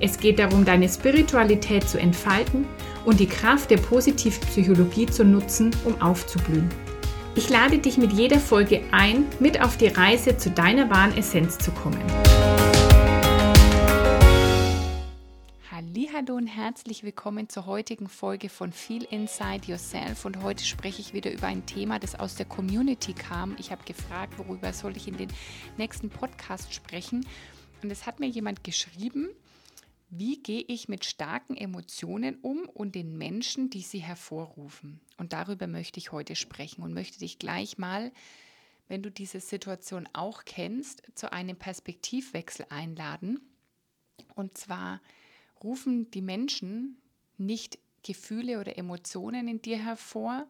Es geht darum, deine Spiritualität zu entfalten und die Kraft der Positivpsychologie zu nutzen, um aufzublühen. Ich lade dich mit jeder Folge ein, mit auf die Reise zu deiner wahren Essenz zu kommen. Hallo und herzlich willkommen zur heutigen Folge von Feel Inside Yourself und heute spreche ich wieder über ein Thema, das aus der Community kam. Ich habe gefragt, worüber soll ich in den nächsten Podcast sprechen und es hat mir jemand geschrieben, wie gehe ich mit starken Emotionen um und den Menschen, die sie hervorrufen? Und darüber möchte ich heute sprechen und möchte dich gleich mal, wenn du diese Situation auch kennst, zu einem Perspektivwechsel einladen. Und zwar rufen die Menschen nicht Gefühle oder Emotionen in dir hervor,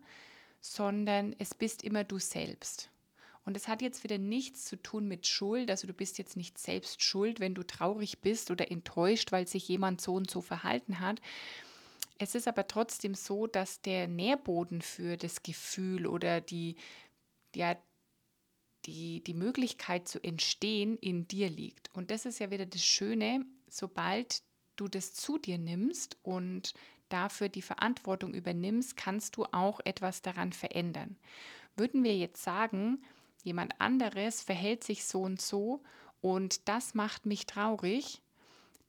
sondern es bist immer du selbst. Und es hat jetzt wieder nichts zu tun mit Schuld. Also du bist jetzt nicht selbst schuld, wenn du traurig bist oder enttäuscht, weil sich jemand so und so verhalten hat. Es ist aber trotzdem so, dass der Nährboden für das Gefühl oder die, ja, die, die Möglichkeit zu entstehen in dir liegt. Und das ist ja wieder das Schöne, sobald du das zu dir nimmst und dafür die Verantwortung übernimmst, kannst du auch etwas daran verändern. Würden wir jetzt sagen, jemand anderes verhält sich so und so und das macht mich traurig,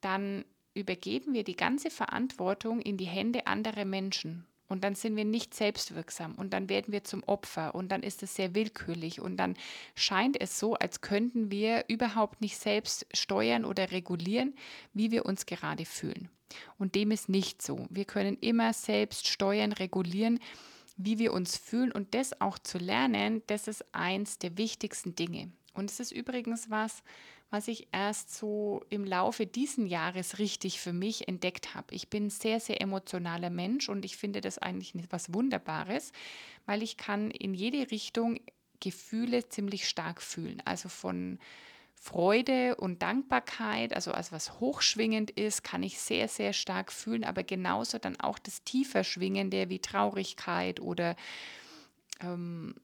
dann übergeben wir die ganze Verantwortung in die Hände anderer Menschen. Und dann sind wir nicht selbstwirksam und dann werden wir zum Opfer und dann ist es sehr willkürlich und dann scheint es so, als könnten wir überhaupt nicht selbst steuern oder regulieren, wie wir uns gerade fühlen. Und dem ist nicht so. Wir können immer selbst steuern, regulieren, wie wir uns fühlen und das auch zu lernen, das ist eins der wichtigsten Dinge. Und es ist übrigens was, was ich erst so im Laufe diesen Jahres richtig für mich entdeckt habe. Ich bin sehr, sehr emotionaler Mensch und ich finde das eigentlich etwas Wunderbares, weil ich kann in jede Richtung Gefühle ziemlich stark fühlen. Also von Freude und Dankbarkeit, also als was hochschwingend ist, kann ich sehr, sehr stark fühlen, aber genauso dann auch das tiefer Schwingende wie Traurigkeit oder, ähm,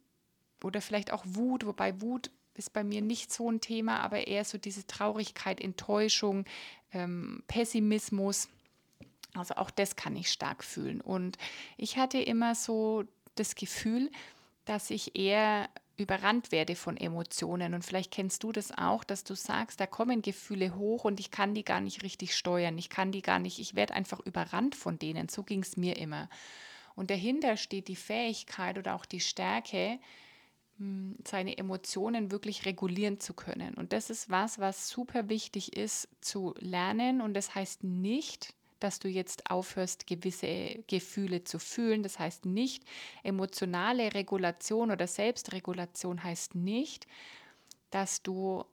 oder vielleicht auch Wut, wobei Wut ist bei mir nicht so ein Thema, aber eher so diese Traurigkeit, Enttäuschung, ähm, Pessimismus. Also auch das kann ich stark fühlen. Und ich hatte immer so das Gefühl, dass ich eher überrannt werde von Emotionen. Und vielleicht kennst du das auch, dass du sagst, da kommen Gefühle hoch und ich kann die gar nicht richtig steuern. Ich kann die gar nicht, ich werde einfach überrannt von denen. So ging es mir immer. Und dahinter steht die Fähigkeit oder auch die Stärke, hm, seine Emotionen wirklich regulieren zu können. Und das ist was, was super wichtig ist zu lernen. Und das heißt nicht, dass du jetzt aufhörst, gewisse Gefühle zu fühlen. Das heißt nicht, emotionale Regulation oder Selbstregulation heißt nicht, dass du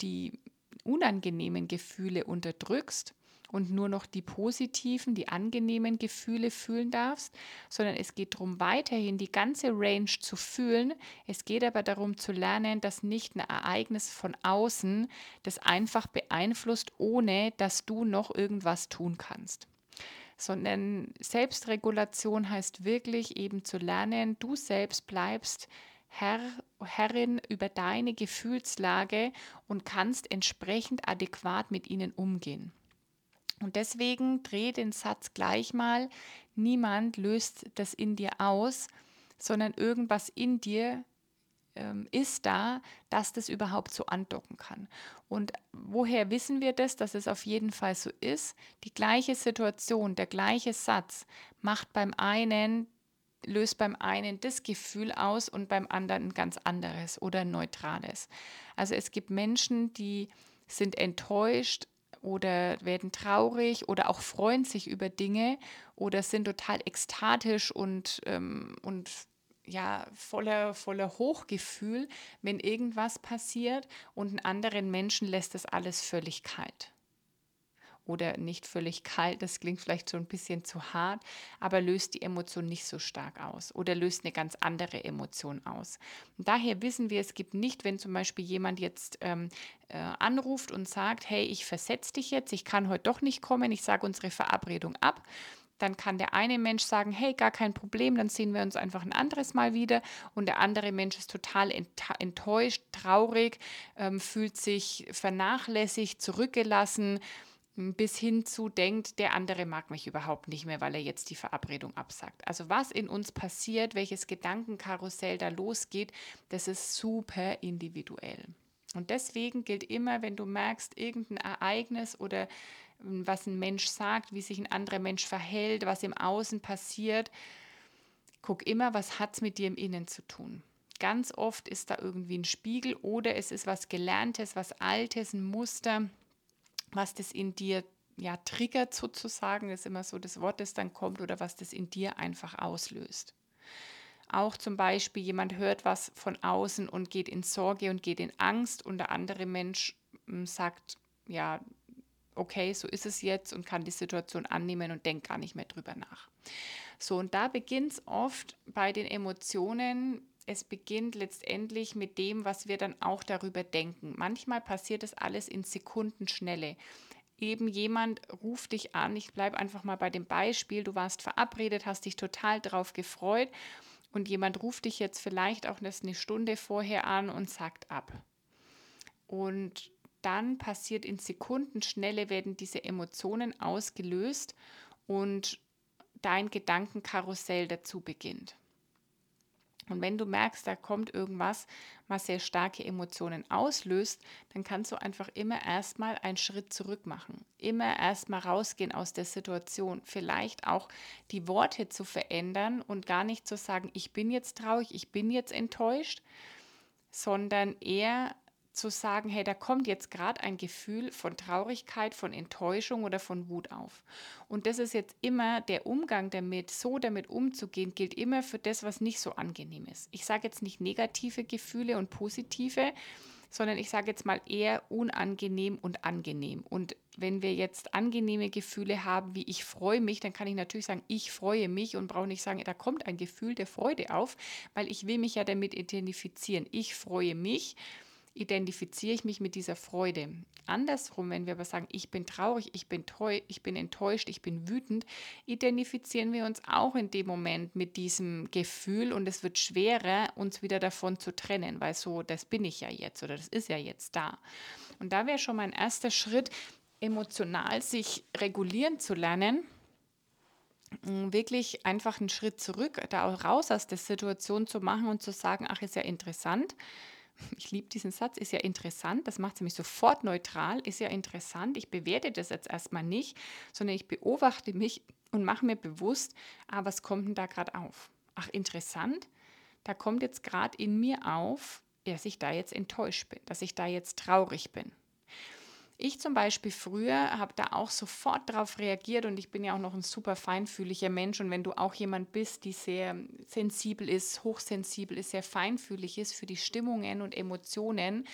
die unangenehmen Gefühle unterdrückst, und nur noch die positiven, die angenehmen Gefühle fühlen darfst, sondern es geht darum, weiterhin die ganze Range zu fühlen. Es geht aber darum zu lernen, dass nicht ein Ereignis von außen das einfach beeinflusst, ohne dass du noch irgendwas tun kannst. Sondern Selbstregulation heißt wirklich eben zu lernen, du selbst bleibst Herr, Herrin über deine Gefühlslage und kannst entsprechend adäquat mit ihnen umgehen. Und deswegen dreh den Satz gleich mal, niemand löst das in dir aus, sondern irgendwas in dir ähm, ist da, dass das überhaupt so andocken kann. Und woher wissen wir das, dass es auf jeden Fall so ist? Die gleiche Situation, der gleiche Satz macht beim einen löst beim einen das Gefühl aus und beim anderen ein ganz anderes oder neutrales. Also es gibt Menschen, die sind enttäuscht, oder werden traurig oder auch freuen sich über Dinge oder sind total ekstatisch und, ähm, und ja, voller, voller Hochgefühl, wenn irgendwas passiert und einen anderen Menschen lässt das alles völlig kalt. Oder nicht völlig kalt, das klingt vielleicht so ein bisschen zu hart, aber löst die Emotion nicht so stark aus oder löst eine ganz andere Emotion aus. Und daher wissen wir, es gibt nicht, wenn zum Beispiel jemand jetzt ähm, äh, anruft und sagt, hey, ich versetze dich jetzt, ich kann heute doch nicht kommen, ich sage unsere Verabredung ab, dann kann der eine Mensch sagen, hey, gar kein Problem, dann sehen wir uns einfach ein anderes Mal wieder. Und der andere Mensch ist total enttäuscht, traurig, ähm, fühlt sich vernachlässigt, zurückgelassen, bis hin zu denkt, der andere mag mich überhaupt nicht mehr, weil er jetzt die Verabredung absagt. Also was in uns passiert, welches Gedankenkarussell da losgeht, das ist super individuell. Und deswegen gilt immer, wenn du merkst, irgendein Ereignis oder was ein Mensch sagt, wie sich ein anderer Mensch verhält, was im Außen passiert. Guck immer, was hat es mit dir im Innen zu tun. Ganz oft ist da irgendwie ein Spiegel oder es ist was Gelerntes, was Altes, ein Muster, was das in dir ja triggert sozusagen, das ist immer so das Wort, das dann kommt oder was das in dir einfach auslöst. Auch zum Beispiel jemand hört was von außen und geht in Sorge und geht in Angst und der andere Mensch hm, sagt, ja, okay, so ist es jetzt und kann die Situation annehmen und denkt gar nicht mehr drüber nach. So, und da beginnt es oft bei den Emotionen. Es beginnt letztendlich mit dem, was wir dann auch darüber denken. Manchmal passiert das alles in Sekundenschnelle. Eben jemand ruft dich an, ich bleibe einfach mal bei dem Beispiel, du warst verabredet, hast dich total drauf gefreut und jemand ruft dich jetzt vielleicht auch eine Stunde vorher an und sagt ab. Und dann passiert in Sekundenschnelle, werden diese Emotionen ausgelöst und dein Gedankenkarussell dazu beginnt. Und wenn du merkst, da kommt irgendwas, was sehr starke Emotionen auslöst, dann kannst du einfach immer erstmal einen Schritt zurück machen. Immer erstmal rausgehen aus der Situation. Vielleicht auch die Worte zu verändern und gar nicht zu sagen, ich bin jetzt traurig, ich bin jetzt enttäuscht, sondern eher zu sagen, hey, da kommt jetzt gerade ein Gefühl von Traurigkeit, von Enttäuschung oder von Wut auf. Und das ist jetzt immer der Umgang damit, so damit umzugehen, gilt immer für das, was nicht so angenehm ist. Ich sage jetzt nicht negative Gefühle und positive, sondern ich sage jetzt mal eher unangenehm und angenehm. Und wenn wir jetzt angenehme Gefühle haben, wie ich freue mich, dann kann ich natürlich sagen, ich freue mich und brauche nicht sagen, da kommt ein Gefühl der Freude auf, weil ich will mich ja damit identifizieren. Ich freue mich identifiziere ich mich mit dieser Freude. Andersrum, wenn wir aber sagen, ich bin traurig, ich bin, ich bin enttäuscht, ich bin wütend, identifizieren wir uns auch in dem Moment mit diesem Gefühl und es wird schwerer, uns wieder davon zu trennen, weil so, das bin ich ja jetzt oder das ist ja jetzt da. Und da wäre schon mein erster Schritt, emotional sich regulieren zu lernen mm, wirklich einfach einen Schritt zurück, da auch raus aus der Situation zu machen und zu sagen, ach, ist ja interessant ich liebe diesen Satz, ist ja interessant, das macht es nämlich sofort neutral, ist ja interessant, ich bewerte das jetzt erstmal nicht, sondern ich beobachte mich und mache mir bewusst, ah, was kommt denn da gerade auf? Ach, interessant, da kommt jetzt gerade in mir auf, dass ich da jetzt enttäuscht bin, dass ich da jetzt traurig bin. Ich zum Beispiel früher habe da auch sofort darauf reagiert und ich bin ja auch noch ein super feinfühliger Mensch und wenn du auch jemand bist, die sehr sensibel ist, hochsensibel ist, sehr feinfühlig ist für die Stimmungen und Emotionen,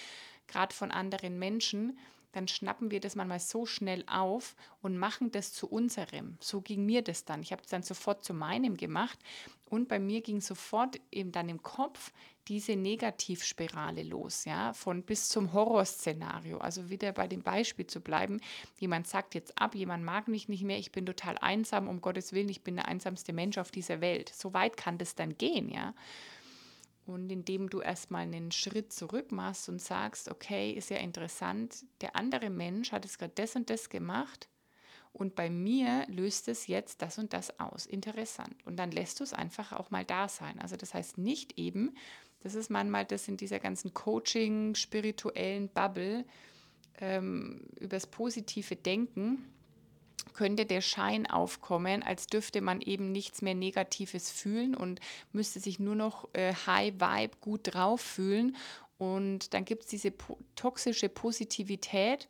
gerade von anderen Menschen, dann schnappen wir das manchmal so schnell auf und machen das zu unserem. So ging mir das dann. Ich habe es dann sofort zu meinem gemacht und bei mir ging sofort eben dann im Kopf diese Negativspirale los, ja, von bis zum Horrorszenario. Also wieder bei dem Beispiel zu bleiben, jemand sagt jetzt ab, jemand mag mich nicht mehr, ich bin total einsam, um Gottes Willen, ich bin der einsamste Mensch auf dieser Welt. So weit kann das dann gehen, ja. Und indem du erstmal einen Schritt zurück machst und sagst, okay, ist ja interessant, der andere Mensch hat es gerade das und das gemacht und bei mir löst es jetzt das und das aus. Interessant. Und dann lässt du es einfach auch mal da sein. Also das heißt nicht eben, das ist manchmal das in dieser ganzen Coaching, spirituellen Bubble, ähm, übers positive Denken, könnte der Schein aufkommen, als dürfte man eben nichts mehr Negatives fühlen und müsste sich nur noch äh, High Vibe gut drauf fühlen. Und dann gibt es diese po toxische Positivität.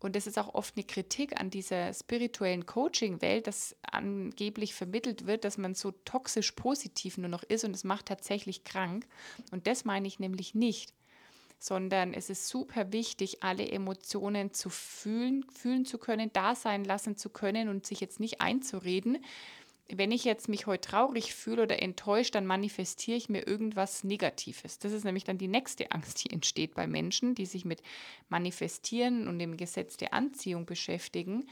Und das ist auch oft eine Kritik an dieser spirituellen Coaching-Welt, dass angeblich vermittelt wird, dass man so toxisch positiv nur noch ist und es macht tatsächlich krank. Und das meine ich nämlich nicht sondern es ist super wichtig, alle Emotionen zu fühlen, fühlen zu können, da sein lassen zu können und sich jetzt nicht einzureden. Wenn ich jetzt mich heute traurig fühle oder enttäuscht, dann manifestiere ich mir irgendwas Negatives. Das ist nämlich dann die nächste Angst, die entsteht bei Menschen, die sich mit Manifestieren und dem Gesetz der Anziehung beschäftigen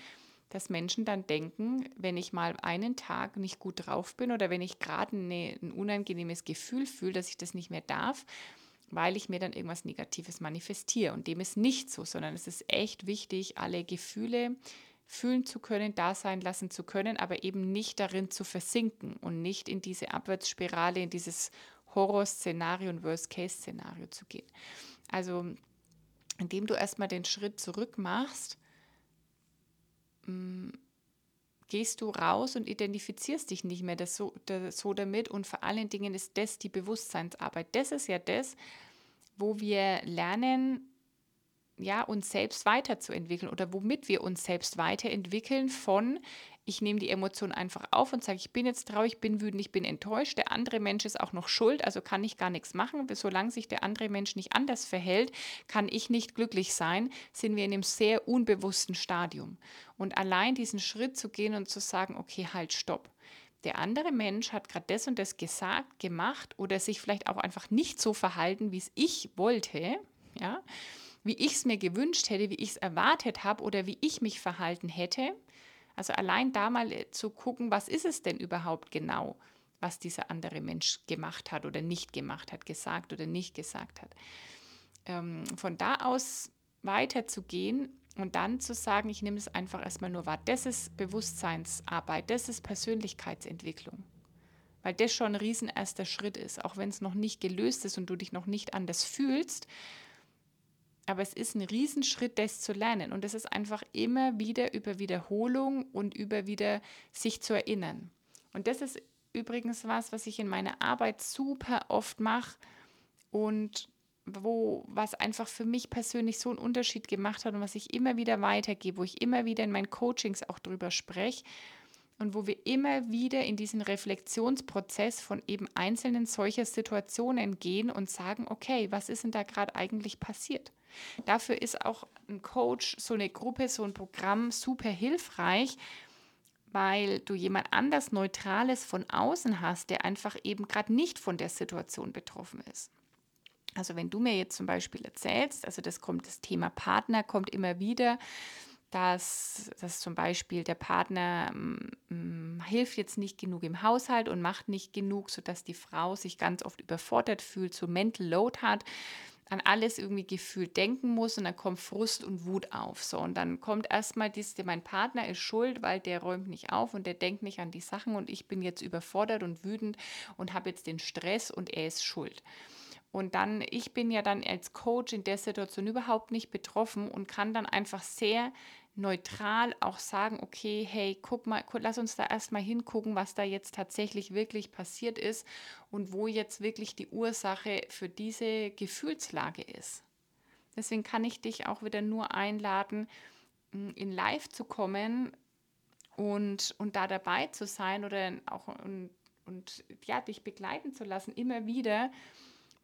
dass Menschen dann denken, wenn ich mal einen Tag nicht gut drauf bin oder wenn ich gerade ein unangenehmes Gefühl fühle, dass ich das nicht mehr darf, weil ich mir dann irgendwas Negatives manifestiere. Und dem ist nicht so, sondern es ist echt wichtig, alle Gefühle fühlen zu können, da sein lassen zu können, aber eben nicht darin zu versinken und nicht in diese Abwärtsspirale, in dieses Horrorszenario und Worst-Case-Szenario zu gehen. Also indem du erstmal den Schritt zurück machst, mm, gehst du raus und identifizierst dich nicht mehr das so, das so damit. Und vor allen Dingen ist das die Bewusstseinsarbeit. Das ist ja das, wo wir lernen, ja, uns selbst weiterzuentwickeln oder womit wir uns selbst weiterentwickeln von, ich nehme die Emotion einfach auf und sage, ich bin jetzt traurig, ich bin wütend, ich bin enttäuscht. Der andere Mensch ist auch noch schuld, also kann ich gar nichts machen. Solange sich der andere Mensch nicht anders verhält, kann ich nicht glücklich sein, sind wir in einem sehr unbewussten Stadium. Und allein diesen Schritt zu gehen und zu sagen, okay, halt, stopp. Der andere Mensch hat gerade das und das gesagt, gemacht oder sich vielleicht auch einfach nicht so verhalten, wie es ich wollte, ja, wie ich es mir gewünscht hätte, wie ich es erwartet habe oder wie ich mich verhalten hätte. Also allein da mal äh, zu gucken, was ist es denn überhaupt genau, was dieser andere Mensch gemacht hat oder nicht gemacht hat, gesagt oder nicht gesagt hat. Ähm, von da aus weiterzugehen und dann zu sagen, ich nehme es einfach erstmal nur wahr. Das ist Bewusstseinsarbeit, das ist Persönlichkeitsentwicklung. Weil das schon ein riesen erster Schritt ist, auch wenn es noch nicht gelöst ist und du dich noch nicht anders fühlst, aber es ist ein Riesenschritt, das zu lernen. Und es ist einfach immer wieder über Wiederholung und über wieder sich zu erinnern. Und das ist übrigens was, was ich in meiner Arbeit super oft mache und wo, was einfach für mich persönlich so einen Unterschied gemacht hat und was ich immer wieder weitergebe, wo ich immer wieder in meinen Coachings auch drüber spreche und wo wir immer wieder in diesen Reflexionsprozess von eben einzelnen solcher Situationen gehen und sagen, okay, was ist denn da gerade eigentlich passiert? Dafür ist auch ein Coach, so eine Gruppe, so ein Programm super hilfreich, weil du jemand anders Neutrales von außen hast, der einfach eben gerade nicht von der Situation betroffen ist. Also wenn du mir jetzt zum Beispiel erzählst, also das kommt, das Thema Partner kommt immer wieder, dass, dass zum Beispiel der Partner mm, hilft jetzt nicht genug im Haushalt und macht nicht genug, sodass die Frau sich ganz oft überfordert fühlt, so Mental Load hat, an alles irgendwie gefühlt denken muss und dann kommt Frust und Wut auf. So, und dann kommt erstmal dies, mein Partner ist schuld, weil der räumt nicht auf und der denkt nicht an die Sachen und ich bin jetzt überfordert und wütend und habe jetzt den Stress und er ist schuld. Und dann, ich bin ja dann als Coach in der Situation überhaupt nicht betroffen und kann dann einfach sehr neutral auch sagen, okay, hey, guck mal, lass uns da erstmal hingucken, was da jetzt tatsächlich wirklich passiert ist und wo jetzt wirklich die Ursache für diese Gefühlslage ist. Deswegen kann ich dich auch wieder nur einladen, in Live zu kommen und, und da dabei zu sein oder auch und, und ja, dich begleiten zu lassen, immer wieder,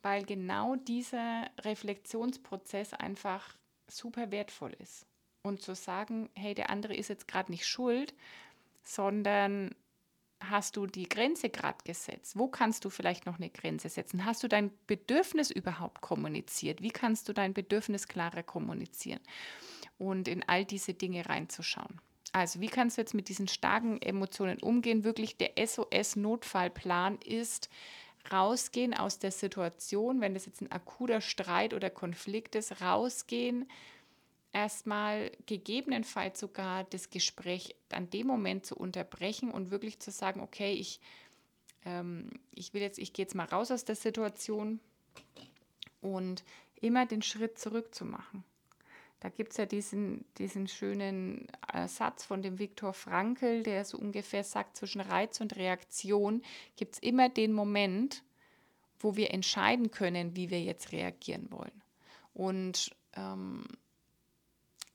weil genau dieser Reflexionsprozess einfach super wertvoll ist und zu sagen, hey, der andere ist jetzt gerade nicht schuld, sondern hast du die Grenze gerade gesetzt? Wo kannst du vielleicht noch eine Grenze setzen? Hast du dein Bedürfnis überhaupt kommuniziert? Wie kannst du dein Bedürfnis klarer kommunizieren? Und in all diese Dinge reinzuschauen. Also, wie kannst du jetzt mit diesen starken Emotionen umgehen? Wirklich der SOS-Notfallplan ist, rausgehen aus der Situation, wenn das jetzt ein akuter Streit oder Konflikt ist, rausgehen, erstmal gegebenenfalls sogar das Gespräch an dem Moment zu unterbrechen und wirklich zu sagen, okay, ich, ähm, ich will jetzt, ich gehe jetzt mal raus aus der Situation und immer den Schritt zurück zu machen. Da gibt es ja diesen, diesen schönen äh, Satz von dem Viktor Frankl, der so ungefähr sagt, zwischen Reiz und Reaktion gibt es immer den Moment, wo wir entscheiden können, wie wir jetzt reagieren wollen. Und ähm,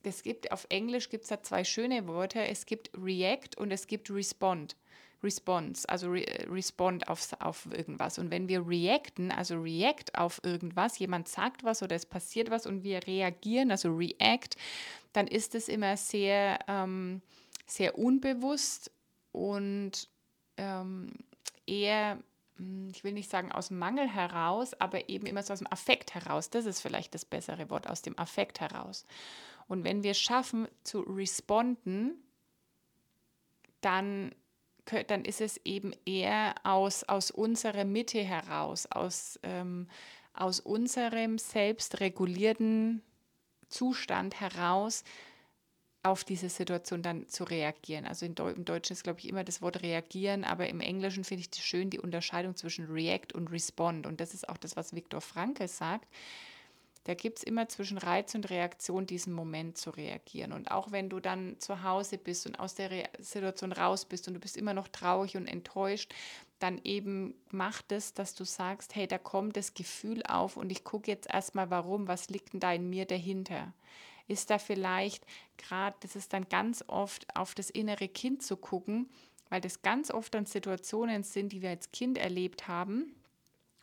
es gibt auf Englisch gibt es da zwei schöne Wörter. Es gibt React und es gibt Respond. Response, also re respond auf, auf irgendwas. Und wenn wir reacten, also react auf irgendwas, jemand sagt was oder es passiert was und wir reagieren, also react, dann ist es immer sehr, ähm, sehr unbewusst und ähm, eher, hm, ich will nicht sagen aus Mangel heraus, aber eben immer so aus dem Affekt heraus. Das ist vielleicht das bessere Wort, aus dem Affekt heraus. Und wenn wir schaffen zu responden, dann, dann ist es eben eher aus, aus unserer Mitte heraus, aus, ähm, aus unserem selbstregulierten Zustand heraus, auf diese Situation dann zu reagieren. Also im Deutschen ist, glaube ich, immer das Wort reagieren, aber im Englischen finde ich schön die Unterscheidung zwischen react und respond. Und das ist auch das, was Viktor Frankl sagt. Da gibt es immer zwischen Reiz und Reaktion diesen Moment zu reagieren. Und auch wenn du dann zu Hause bist und aus der Re Situation raus bist und du bist immer noch traurig und enttäuscht, dann eben macht es, dass du sagst, hey, da kommt das Gefühl auf und ich gucke jetzt erstmal, warum, was liegt denn da in mir dahinter? ist da vielleicht gerade, das ist dann ganz oft auf das innere Kind zu gucken, weil das ganz oft dann Situationen sind, die wir als Kind erlebt haben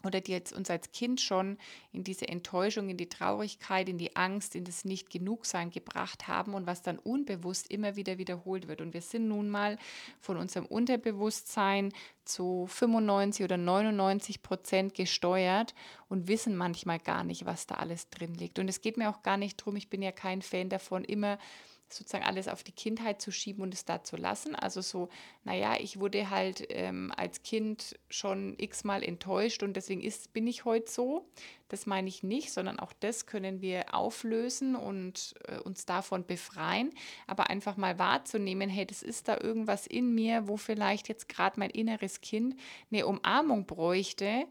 oder die jetzt uns als Kind schon in diese Enttäuschung, in die Traurigkeit, in die Angst, in das Nicht-Genug-Sein gebracht haben und was dann unbewusst immer wieder wiederholt wird. Und wir sind nun mal von unserem Unterbewusstsein zu 95 oder 99 Prozent gesteuert und wissen manchmal gar nicht, was da alles drin liegt. Und es geht mir auch gar nicht darum, ich bin ja kein Fan davon, immer sozusagen alles auf die Kindheit zu schieben und es da zu lassen. Also so, naja, ich wurde halt ähm, als Kind schon x-mal enttäuscht und deswegen ist, bin ich heute so. Das meine ich nicht, sondern auch das können wir auflösen und äh, uns davon befreien. Aber einfach mal wahrzunehmen, hey, das ist da irgendwas in mir, wo vielleicht jetzt gerade mein inneres Kind eine Umarmung bräuchte,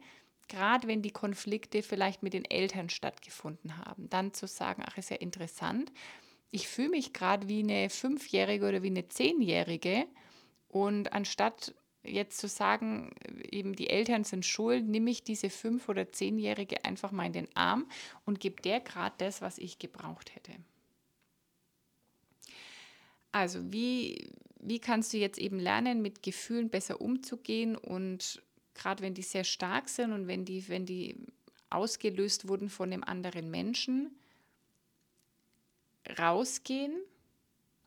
gerade wenn die Konflikte vielleicht mit den Eltern stattgefunden haben. Dann zu sagen, ach, ist ja interessant ich fühle mich gerade wie eine Fünfjährige oder wie eine Zehnjährige. Und anstatt jetzt zu sagen, eben die Eltern sind schuld, nehme ich diese Fünf- oder Zehnjährige einfach mal in den Arm und gebe der gerade das, was ich gebraucht hätte. Also wie, wie kannst du jetzt eben lernen, mit Gefühlen besser umzugehen und gerade wenn die sehr stark sind und wenn die, wenn die ausgelöst wurden von einem anderen Menschen, rausgehen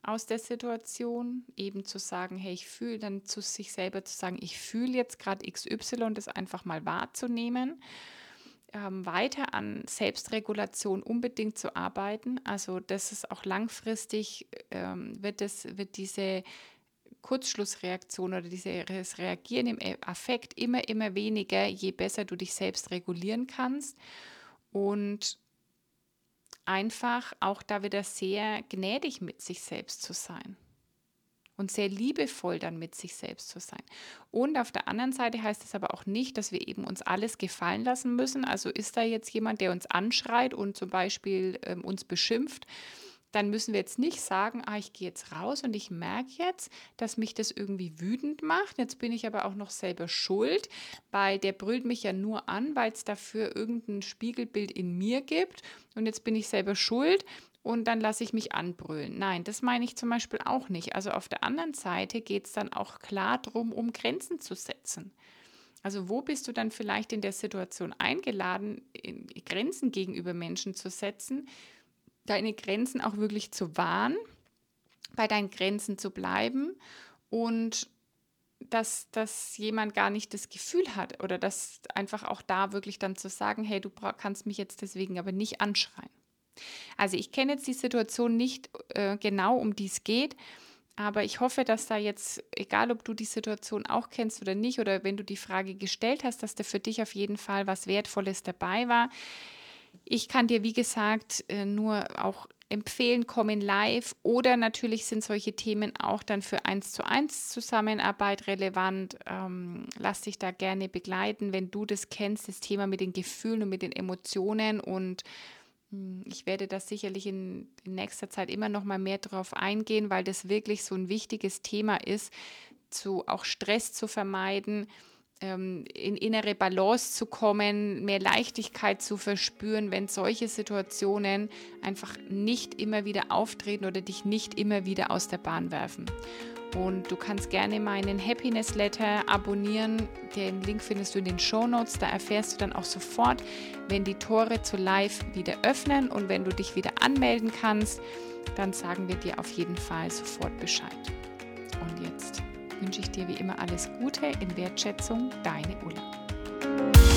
aus der Situation, eben zu sagen, hey, ich fühle, dann zu sich selber zu sagen, ich fühle jetzt gerade XY, das einfach mal wahrzunehmen. Ähm, weiter an Selbstregulation unbedingt zu arbeiten. Also das ist auch langfristig, ähm, wird, das, wird diese Kurzschlussreaktion oder dieses Reagieren im Affekt immer, immer weniger, je besser du dich selbst regulieren kannst. Und einfach auch da wieder sehr gnädig mit sich selbst zu sein und sehr liebevoll dann mit sich selbst zu sein. Und auf der anderen Seite heißt es aber auch nicht, dass wir eben uns alles gefallen lassen müssen. Also ist da jetzt jemand, der uns anschreit und zum Beispiel ähm, uns beschimpft, dann müssen wir jetzt nicht sagen, ah, ich gehe jetzt raus und ich merke jetzt, dass mich das irgendwie wütend macht. Jetzt bin ich aber auch noch selber schuld, weil der brüllt mich ja nur an, weil es dafür irgendein Spiegelbild in mir gibt. Und jetzt bin ich selber schuld und dann lasse ich mich anbrüllen. Nein, das meine ich zum Beispiel auch nicht. Also auf der anderen Seite geht es dann auch klar darum, um Grenzen zu setzen. Also wo bist du dann vielleicht in der Situation eingeladen, Grenzen gegenüber Menschen zu setzen, deine Grenzen auch wirklich zu wahren, bei deinen Grenzen zu bleiben und dass, dass jemand gar nicht das Gefühl hat oder dass einfach auch da wirklich dann zu sagen, hey, du kannst mich jetzt deswegen aber nicht anschreien. Also ich kenne jetzt die Situation nicht äh, genau, um die es geht, aber ich hoffe, dass da jetzt, egal ob du die Situation auch kennst oder nicht, oder wenn du die Frage gestellt hast, dass da für dich auf jeden Fall was Wertvolles dabei war. Ich kann dir, wie gesagt, äh, nur auch empfehlen, kommen live. Oder natürlich sind solche Themen auch dann für eins zu eins Zusammenarbeit relevant. Ähm, lass dich da gerne begleiten, wenn du das kennst, das Thema mit den Gefühlen und mit den Emotionen. Und hm, ich werde da sicherlich in, in nächster Zeit immer noch mal mehr drauf eingehen, weil das wirklich so ein wichtiges Thema ist, zu auch Stress zu vermeiden, in innere Balance zu kommen, mehr Leichtigkeit zu verspüren, wenn solche Situationen einfach nicht immer wieder auftreten oder dich nicht immer wieder aus der Bahn werfen. Und du kannst gerne meinen Happiness Letter abonnieren. Den Link findest du in den Show Notes. Da erfährst du dann auch sofort, wenn die Tore zu Live wieder öffnen und wenn du dich wieder anmelden kannst, dann sagen wir dir auf jeden Fall sofort Bescheid. Wünsche ich dir wie immer alles Gute in Wertschätzung, deine Ulla.